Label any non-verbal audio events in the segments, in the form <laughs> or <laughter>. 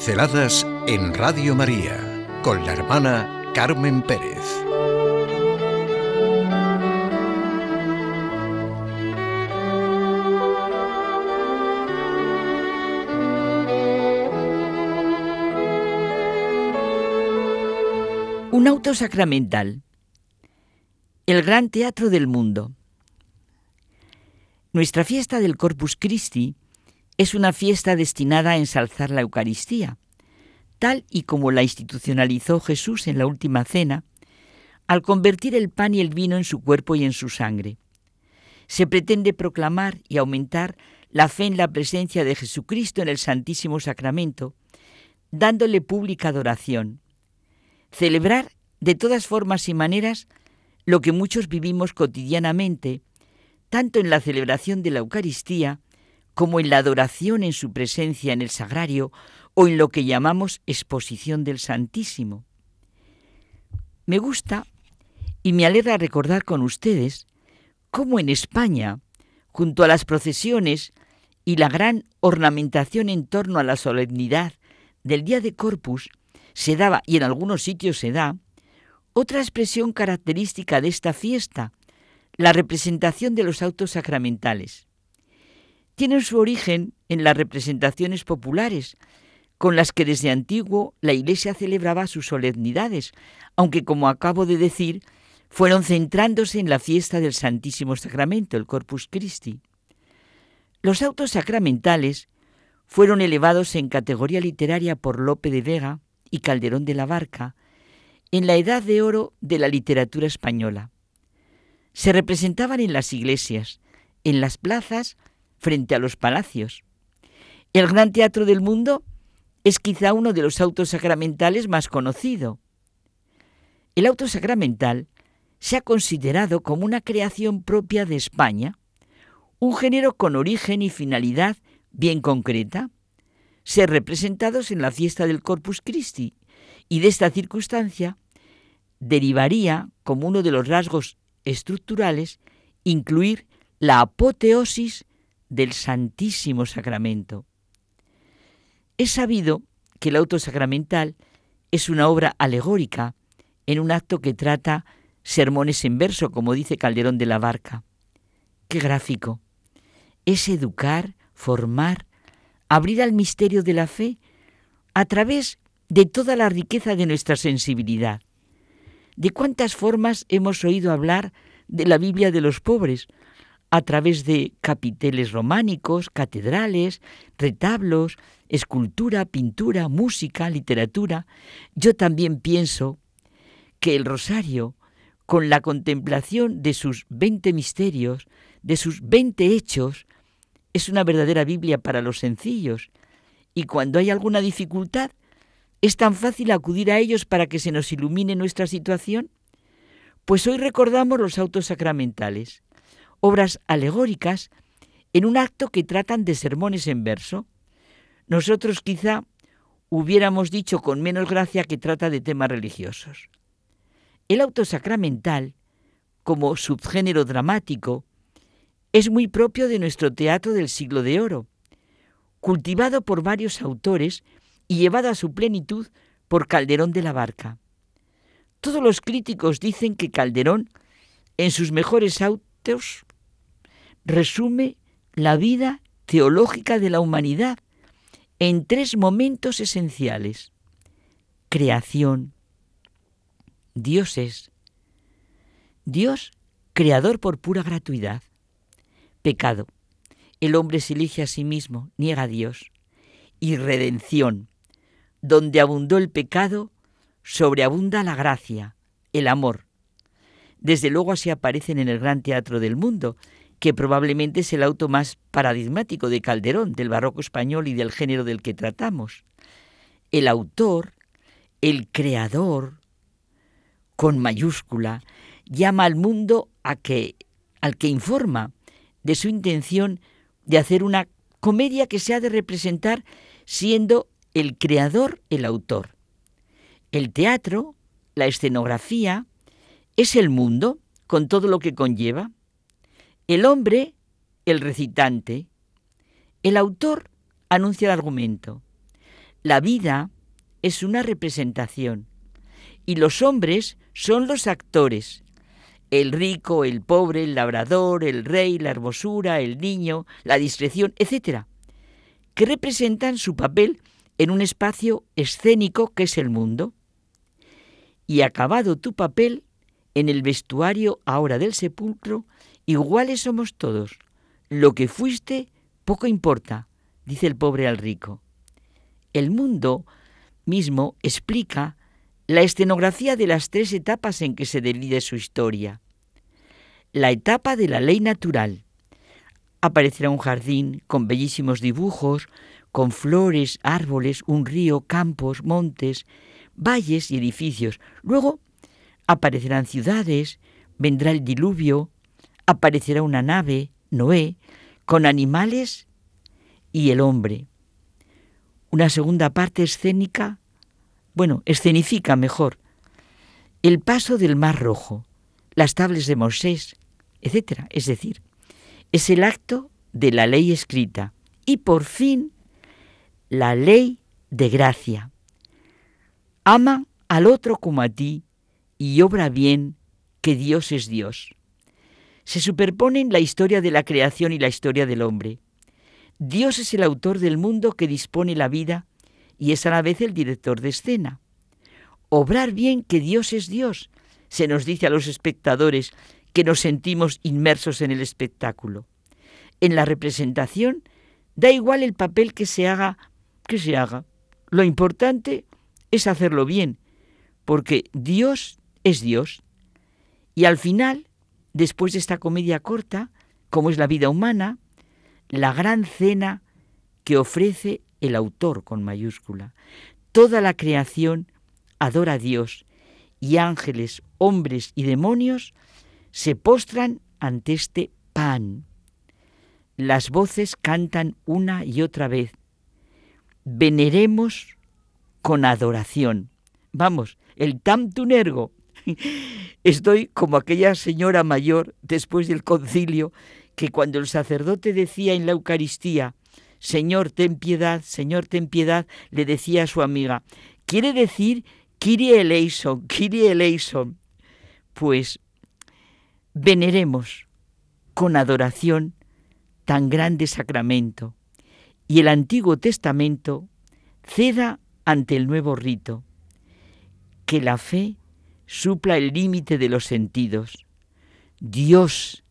Pinceladas en Radio María con la hermana Carmen Pérez. Un auto sacramental. El gran teatro del mundo. Nuestra fiesta del Corpus Christi es una fiesta destinada a ensalzar la Eucaristía, tal y como la institucionalizó Jesús en la última cena, al convertir el pan y el vino en su cuerpo y en su sangre. Se pretende proclamar y aumentar la fe en la presencia de Jesucristo en el Santísimo Sacramento, dándole pública adoración. Celebrar de todas formas y maneras lo que muchos vivimos cotidianamente, tanto en la celebración de la Eucaristía como en la adoración en su presencia en el sagrario o en lo que llamamos exposición del Santísimo. Me gusta y me alegra recordar con ustedes cómo en España, junto a las procesiones y la gran ornamentación en torno a la solemnidad del Día de Corpus, se daba, y en algunos sitios se da, otra expresión característica de esta fiesta, la representación de los autos sacramentales tienen su origen en las representaciones populares, con las que desde antiguo la Iglesia celebraba sus solemnidades, aunque como acabo de decir, fueron centrándose en la fiesta del Santísimo Sacramento, el Corpus Christi. Los autos sacramentales fueron elevados en categoría literaria por Lope de Vega y Calderón de la Barca en la edad de oro de la literatura española. Se representaban en las iglesias, en las plazas frente a los palacios. El gran teatro del mundo es quizá uno de los autos sacramentales más conocido. El auto sacramental se ha considerado como una creación propia de España, un género con origen y finalidad bien concreta, ser representados en la fiesta del Corpus Christi, y de esta circunstancia derivaría, como uno de los rasgos estructurales, incluir la apoteosis del Santísimo Sacramento. Es sabido que el auto sacramental es una obra alegórica en un acto que trata sermones en verso, como dice Calderón de la Barca. Qué gráfico. Es educar, formar, abrir al misterio de la fe a través de toda la riqueza de nuestra sensibilidad. ¿De cuántas formas hemos oído hablar de la Biblia de los pobres? A través de capiteles románicos, catedrales, retablos, escultura, pintura, música, literatura. Yo también pienso que el rosario, con la contemplación de sus veinte misterios, de sus veinte hechos, es una verdadera Biblia para los sencillos. Y cuando hay alguna dificultad, ¿es tan fácil acudir a ellos para que se nos ilumine nuestra situación? Pues hoy recordamos los autos sacramentales obras alegóricas en un acto que tratan de sermones en verso. Nosotros quizá hubiéramos dicho con menos gracia que trata de temas religiosos. El auto sacramental, como subgénero dramático, es muy propio de nuestro teatro del siglo de oro, cultivado por varios autores y llevado a su plenitud por Calderón de la Barca. Todos los críticos dicen que Calderón, en sus mejores autos, resume la vida teológica de la humanidad en tres momentos esenciales. Creación. Dios es. Dios, creador por pura gratuidad. Pecado. El hombre se elige a sí mismo, niega a Dios. Y redención. Donde abundó el pecado, sobreabunda la gracia, el amor. Desde luego así aparecen en el gran teatro del mundo, que probablemente es el auto más paradigmático de Calderón, del barroco español y del género del que tratamos. El autor, el creador, con mayúscula, llama al mundo a que, al que informa de su intención de hacer una comedia que se ha de representar siendo el creador el autor. El teatro, la escenografía, es el mundo con todo lo que conlleva. El hombre, el recitante. El autor anuncia el argumento. La vida es una representación y los hombres son los actores. El rico, el pobre, el labrador, el rey, la hermosura, el niño, la discreción, etc. Que representan su papel en un espacio escénico que es el mundo. Y acabado tu papel, en el vestuario ahora del sepulcro, iguales somos todos. Lo que fuiste, poco importa, dice el pobre al rico. El mundo mismo explica la escenografía de las tres etapas en que se divide su historia. La etapa de la ley natural. Aparecerá un jardín con bellísimos dibujos, con flores, árboles, un río, campos, montes, valles y edificios. Luego aparecerán ciudades, vendrá el diluvio, aparecerá una nave, Noé, con animales y el hombre. Una segunda parte escénica bueno, escenifica mejor, el paso del Mar Rojo, las tablas de Moisés, etc. Es decir, es el acto de la ley escrita y por fin la ley de gracia. Ama al otro como a ti y obra bien que Dios es Dios. Se superponen la historia de la creación y la historia del hombre. Dios es el autor del mundo que dispone la vida y es a la vez el director de escena. Obrar bien que Dios es Dios, se nos dice a los espectadores que nos sentimos inmersos en el espectáculo. En la representación da igual el papel que se haga, que se haga. Lo importante es hacerlo bien, porque Dios es Dios. Y al final, después de esta comedia corta, como es la vida humana, la gran cena que ofrece el autor con mayúscula. Toda la creación adora a Dios y ángeles, hombres y demonios se postran ante este pan. Las voces cantan una y otra vez. Veneremos con adoración. Vamos, el tam tunergo. <laughs> Estoy como aquella señora mayor después del concilio que cuando el sacerdote decía en la Eucaristía, Señor, ten piedad, Señor, ten piedad, le decía a su amiga. Quiere decir Kyrie eleison, Kyrie eleison. Pues veneremos con adoración tan grande sacramento y el Antiguo Testamento ceda ante el nuevo rito, que la fe supla el límite de los sentidos. Dios,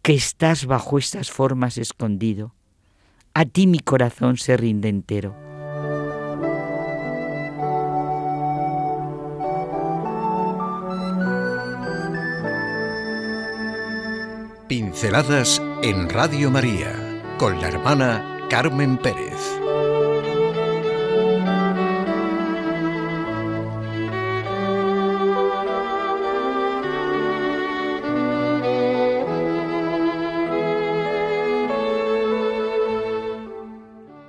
que estás bajo estas formas escondido, a ti mi corazón se rinde entero. Pinceladas en Radio María con la hermana Carmen Pérez.